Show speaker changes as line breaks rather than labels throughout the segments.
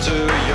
to you.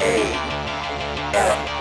A-M.